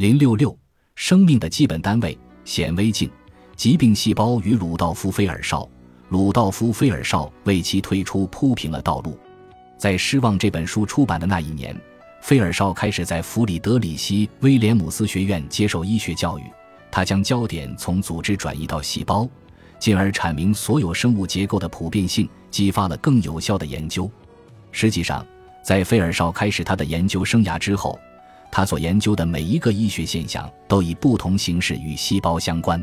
零六六，生命的基本单位显微镜，疾病细胞与鲁道夫·菲尔绍。鲁道夫·菲尔绍为其推出铺平了道路。在《失望》这本书出版的那一年，菲尔绍开始在弗里德里希·威廉姆斯学院接受医学教育。他将焦点从组织转移到细胞，进而阐明所有生物结构的普遍性，激发了更有效的研究。实际上，在菲尔绍开始他的研究生涯之后，他所研究的每一个医学现象都以不同形式与细胞相关。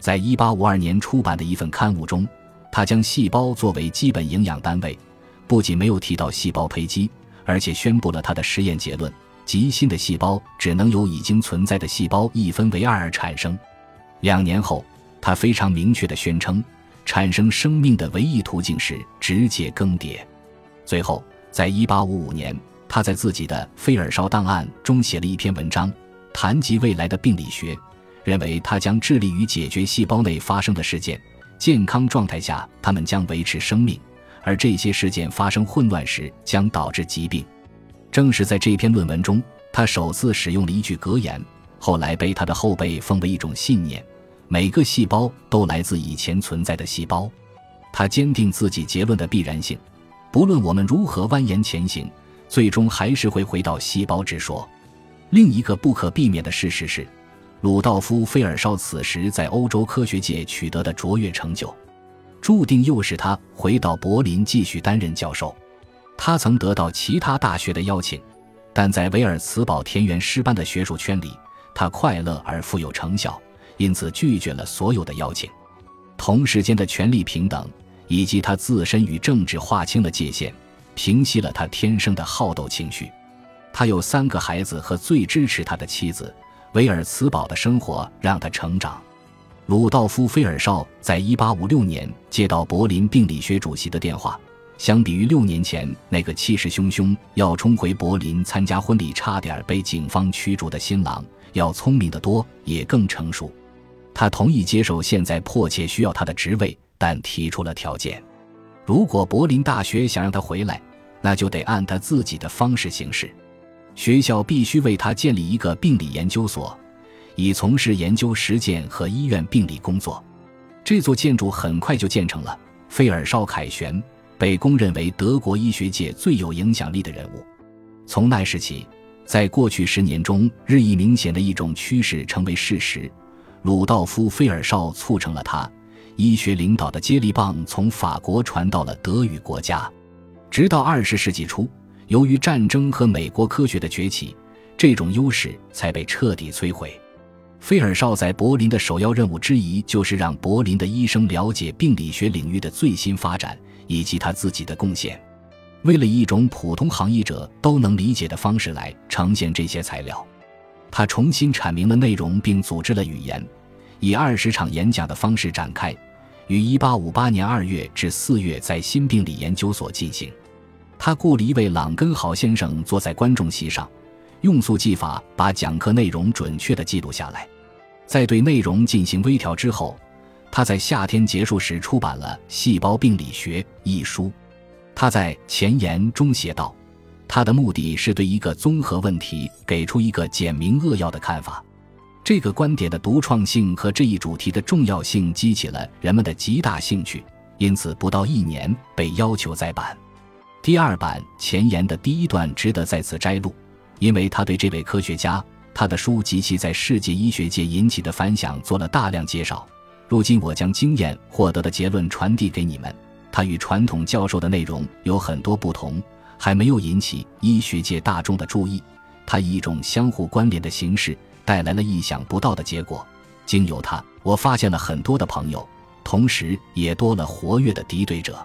在1852年出版的一份刊物中，他将细胞作为基本营养单位，不仅没有提到细胞胚基，而且宣布了他的实验结论：即新的细胞只能由已经存在的细胞一分为二而产生。两年后，他非常明确地宣称，产生生命的唯一途径是直接更迭。最后，在1855年，他在自己的《菲尔绍档案》中写了一篇文章，谈及未来的病理学，认为他将致力于解决细胞内发生的事件。健康状态下，他们将维持生命；而这些事件发生混乱时，将导致疾病。正是在这篇论文中，他首次使用了一句格言，后来被他的后辈奉为一种信念：每个细胞都来自以前存在的细胞。他坚定自己结论的必然性，不论我们如何蜿蜒前行，最终还是会回到细胞之说。另一个不可避免的事实是。鲁道夫·菲尔绍此时在欧洲科学界取得的卓越成就，注定又使他回到柏林继续担任教授。他曾得到其他大学的邀请，但在维尔茨堡田园诗班的学术圈里，他快乐而富有成效，因此拒绝了所有的邀请。同时间的权力平等以及他自身与政治划清了界限，平息了他天生的好斗情绪。他有三个孩子和最支持他的妻子。维尔茨堡的生活让他成长。鲁道夫·菲尔绍在1856年接到柏林病理学主席的电话，相比于六年前那个气势汹汹要冲回柏林参加婚礼、差点被警方驱逐的新郎，要聪明得多，也更成熟。他同意接受现在迫切需要他的职位，但提出了条件：如果柏林大学想让他回来，那就得按他自己的方式行事。学校必须为他建立一个病理研究所，以从事研究实践和医院病理工作。这座建筑很快就建成了。费尔绍凯旋被公认为德国医学界最有影响力的人物。从那时起，在过去十年中日益明显的一种趋势成为事实：鲁道夫·费尔绍促成了他医学领导的接力棒从法国传到了德语国家，直到二十世纪初。由于战争和美国科学的崛起，这种优势才被彻底摧毁。菲尔绍在柏林的首要任务之一，就是让柏林的医生了解病理学领域的最新发展以及他自己的贡献。为了一种普通行医者都能理解的方式来呈现这些材料，他重新阐明了内容，并组织了语言，以二十场演讲的方式展开，于一八五八年二月至四月在新病理研究所进行。他雇了一位朗根豪先生坐在观众席上，用速记法把讲课内容准确地记录下来。在对内容进行微调之后，他在夏天结束时出版了《细胞病理学》一书。他在前言中写道：“他的目的是对一个综合问题给出一个简明扼要的看法。”这个观点的独创性和这一主题的重要性激起了人们的极大兴趣，因此不到一年被要求再版。第二版前言的第一段值得再次摘录，因为他对这位科学家、他的书及其在世界医学界引起的反响做了大量介绍。如今我将经验获得的结论传递给你们。他与传统教授的内容有很多不同，还没有引起医学界大众的注意。他以一种相互关联的形式带来了意想不到的结果。经由他，我发现了很多的朋友，同时也多了活跃的敌对者。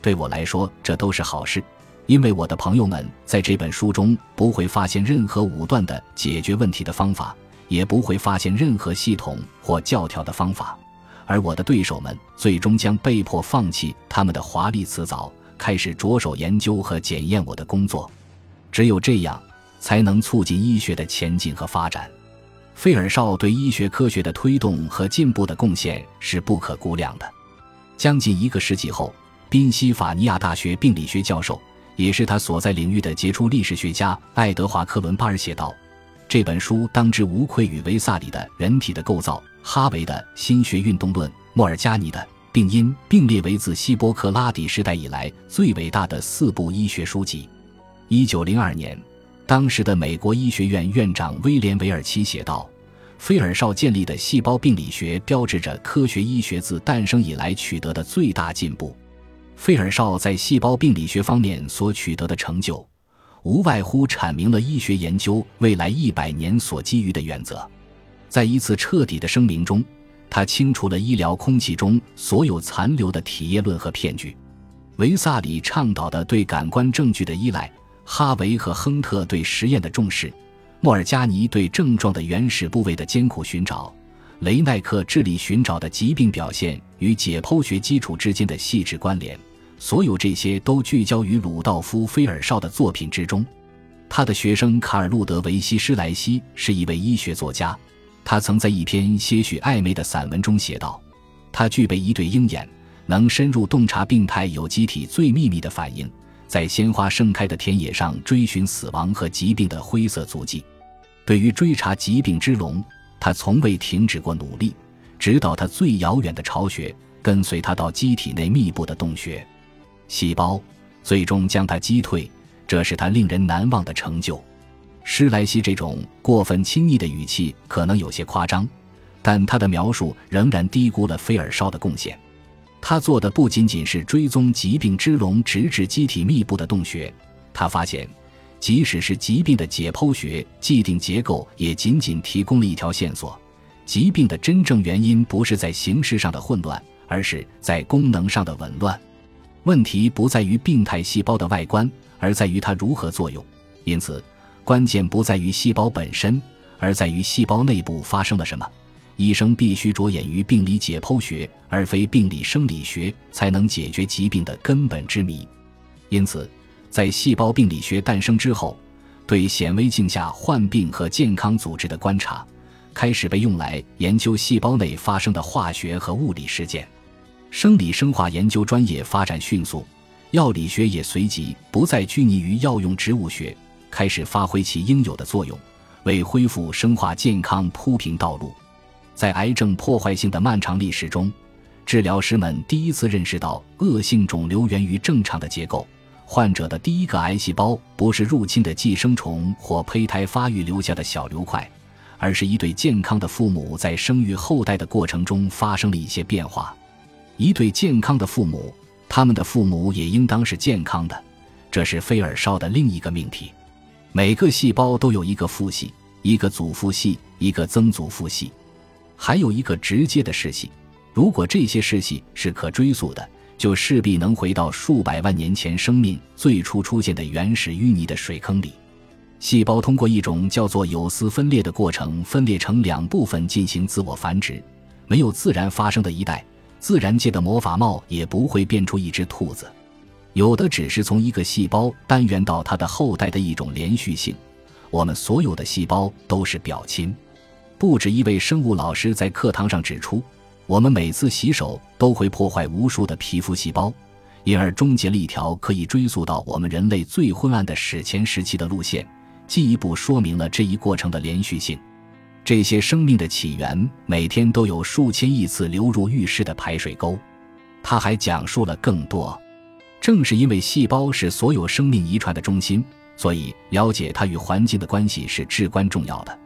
对我来说，这都是好事，因为我的朋友们在这本书中不会发现任何武断的解决问题的方法，也不会发现任何系统或教条的方法，而我的对手们最终将被迫放弃他们的华丽辞藻，开始着手研究和检验我的工作。只有这样，才能促进医学的前进和发展。费尔绍对医学科学的推动和进步的贡献是不可估量的。将近一个世纪后。宾夕法尼亚大学病理学教授，也是他所在领域的杰出历史学家爱德华·克伦巴尔写道：“这本书当之无愧与维萨里的人体的构造、哈维的《心学运动论》、莫尔加尼的《病因》并列为自希波克拉底时代以来最伟大的四部医学书籍。一九零二年，当时的美国医学院院长威廉·韦尔奇写道：“菲尔绍建立的细胞病理学标志着科学医学自诞生以来取得的最大进步。”费尔绍在细胞病理学方面所取得的成就，无外乎阐明了医学研究未来一百年所基于的原则。在一次彻底的声明中，他清除了医疗空气中所有残留的体液论和骗局。维萨里倡导的对感官证据的依赖，哈维和亨特对实验的重视，莫尔加尼对症状的原始部位的艰苦寻找，雷奈克致力寻找的疾病表现与解剖学基础之间的细致关联。所有这些都聚焦于鲁道夫·菲尔绍的作品之中。他的学生卡尔·路德维希·施莱西是一位医学作家。他曾在一篇些许暧昧的散文中写道：“他具备一对鹰眼，能深入洞察病态有机体最秘密的反应，在鲜花盛开的田野上追寻死亡和疾病的灰色足迹。对于追查疾病之龙，他从未停止过努力，直到他最遥远的巢穴，跟随他到机体内密布的洞穴。”细胞最终将他击退，这是他令人难忘的成就。施莱西这种过分亲昵的语气可能有些夸张，但他的描述仍然低估了菲尔绍的贡献。他做的不仅仅是追踪疾病之龙，直至机体密布的洞穴。他发现，即使是疾病的解剖学既定结构，也仅仅提供了一条线索：疾病的真正原因不是在形式上的混乱，而是在功能上的紊乱。问题不在于病态细胞的外观，而在于它如何作用。因此，关键不在于细胞本身，而在于细胞内部发生了什么。医生必须着眼于病理解剖学，而非病理生理学，才能解决疾病的根本之谜。因此，在细胞病理学诞生之后，对显微镜下患病和健康组织的观察，开始被用来研究细胞内发生的化学和物理事件。生理生化研究专业发展迅速，药理学也随即不再拘泥于药用植物学，开始发挥其应有的作用，为恢复生化健康铺平道路。在癌症破坏性的漫长历史中，治疗师们第一次认识到恶性肿瘤源于正常的结构。患者的第一个癌细胞不是入侵的寄生虫或胚胎发育留下的小瘤块，而是一对健康的父母在生育后代的过程中发生了一些变化。一对健康的父母，他们的父母也应当是健康的，这是菲尔绍的另一个命题。每个细胞都有一个父系，一个祖父系，一个曾祖父系，还有一个直接的世系。如果这些世系是可追溯的，就势必能回到数百万年前生命最初出现的原始淤泥的水坑里。细胞通过一种叫做有丝分裂的过程，分裂成两部分进行自我繁殖，没有自然发生的一代。自然界的魔法帽也不会变出一只兔子，有的只是从一个细胞单元到它的后代的一种连续性。我们所有的细胞都是表亲。不止一位生物老师在课堂上指出，我们每次洗手都会破坏无数的皮肤细胞，因而终结了一条可以追溯到我们人类最昏暗的史前时期的路线，进一步说明了这一过程的连续性。这些生命的起源每天都有数千亿次流入浴室的排水沟。他还讲述了更多。正是因为细胞是所有生命遗传的中心，所以了解它与环境的关系是至关重要的。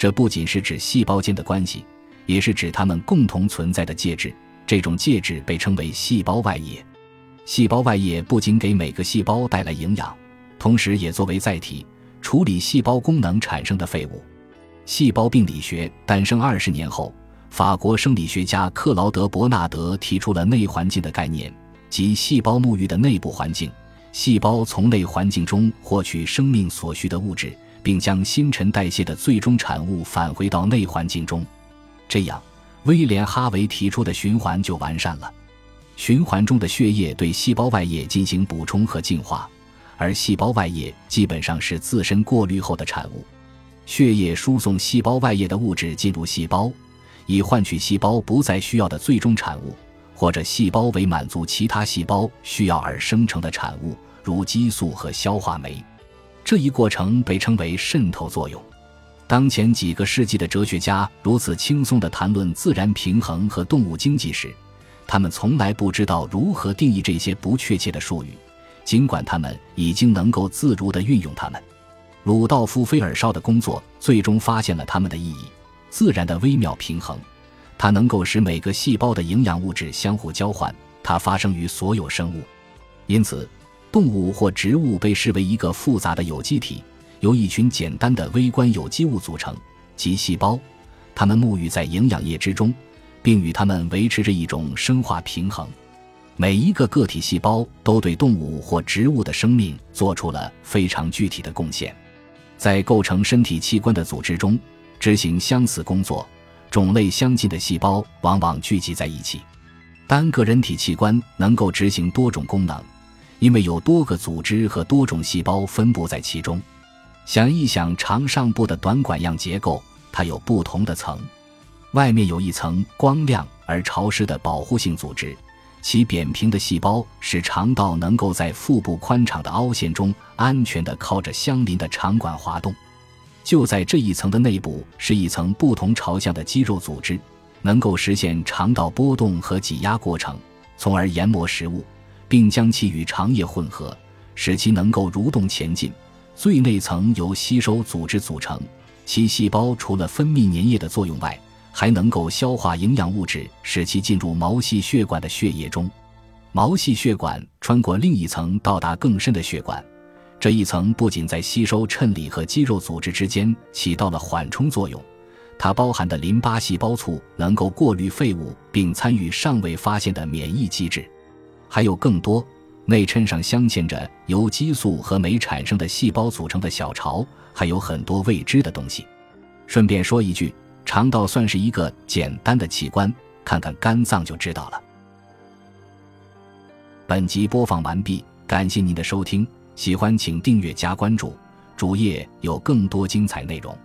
这不仅是指细胞间的关系，也是指它们共同存在的介质。这种介质被称为细胞外液。细胞外液不仅给每个细胞带来营养，同时也作为载体处理细胞功能产生的废物。细胞病理学诞生二十年后，法国生理学家克劳德·伯纳德提出了内环境的概念，即细胞沐浴的内部环境。细胞从内环境中获取生命所需的物质，并将新陈代谢的最终产物返回到内环境中。这样，威廉·哈维提出的循环就完善了。循环中的血液对细胞外液进行补充和净化，而细胞外液基本上是自身过滤后的产物。血液输送细胞外液的物质进入细胞，以换取细胞不再需要的最终产物，或者细胞为满足其他细胞需要而生成的产物，如激素和消化酶。这一过程被称为渗透作用。当前几个世纪的哲学家如此轻松地谈论自然平衡和动物经济时，他们从来不知道如何定义这些不确切的术语，尽管他们已经能够自如地运用它们。鲁道夫·菲尔绍的工作最终发现了它们的意义：自然的微妙平衡，它能够使每个细胞的营养物质相互交换，它发生于所有生物。因此，动物或植物被视为一个复杂的有机体。由一群简单的微观有机物组成，即细胞，它们沐浴在营养液之中，并与它们维持着一种生化平衡。每一个个体细胞都对动物或植物的生命做出了非常具体的贡献。在构成身体器官的组织中，执行相似工作、种类相近的细胞往往聚集在一起。单个人体器官能够执行多种功能，因为有多个组织和多种细胞分布在其中。想一想肠上部的短管样结构，它有不同的层，外面有一层光亮而潮湿的保护性组织，其扁平的细胞使肠道能够在腹部宽敞的凹陷中安全地靠着相邻的肠管滑动。就在这一层的内部是一层不同朝向的肌肉组织，能够实现肠道波动和挤压过程，从而研磨食物，并将其与肠液混合，使其能够蠕动前进。最内层由吸收组织组成，其细胞除了分泌粘液的作用外，还能够消化营养物质，使其进入毛细血管的血液中。毛细血管穿过另一层到达更深的血管，这一层不仅在吸收衬里和肌肉组织之间起到了缓冲作用，它包含的淋巴细胞簇能够过滤废物，并参与尚未发现的免疫机制。还有更多。内衬上镶嵌着由激素和酶产生的细胞组成的小巢，还有很多未知的东西。顺便说一句，肠道算是一个简单的器官，看看肝脏就知道了。本集播放完毕，感谢您的收听，喜欢请订阅加关注，主页有更多精彩内容。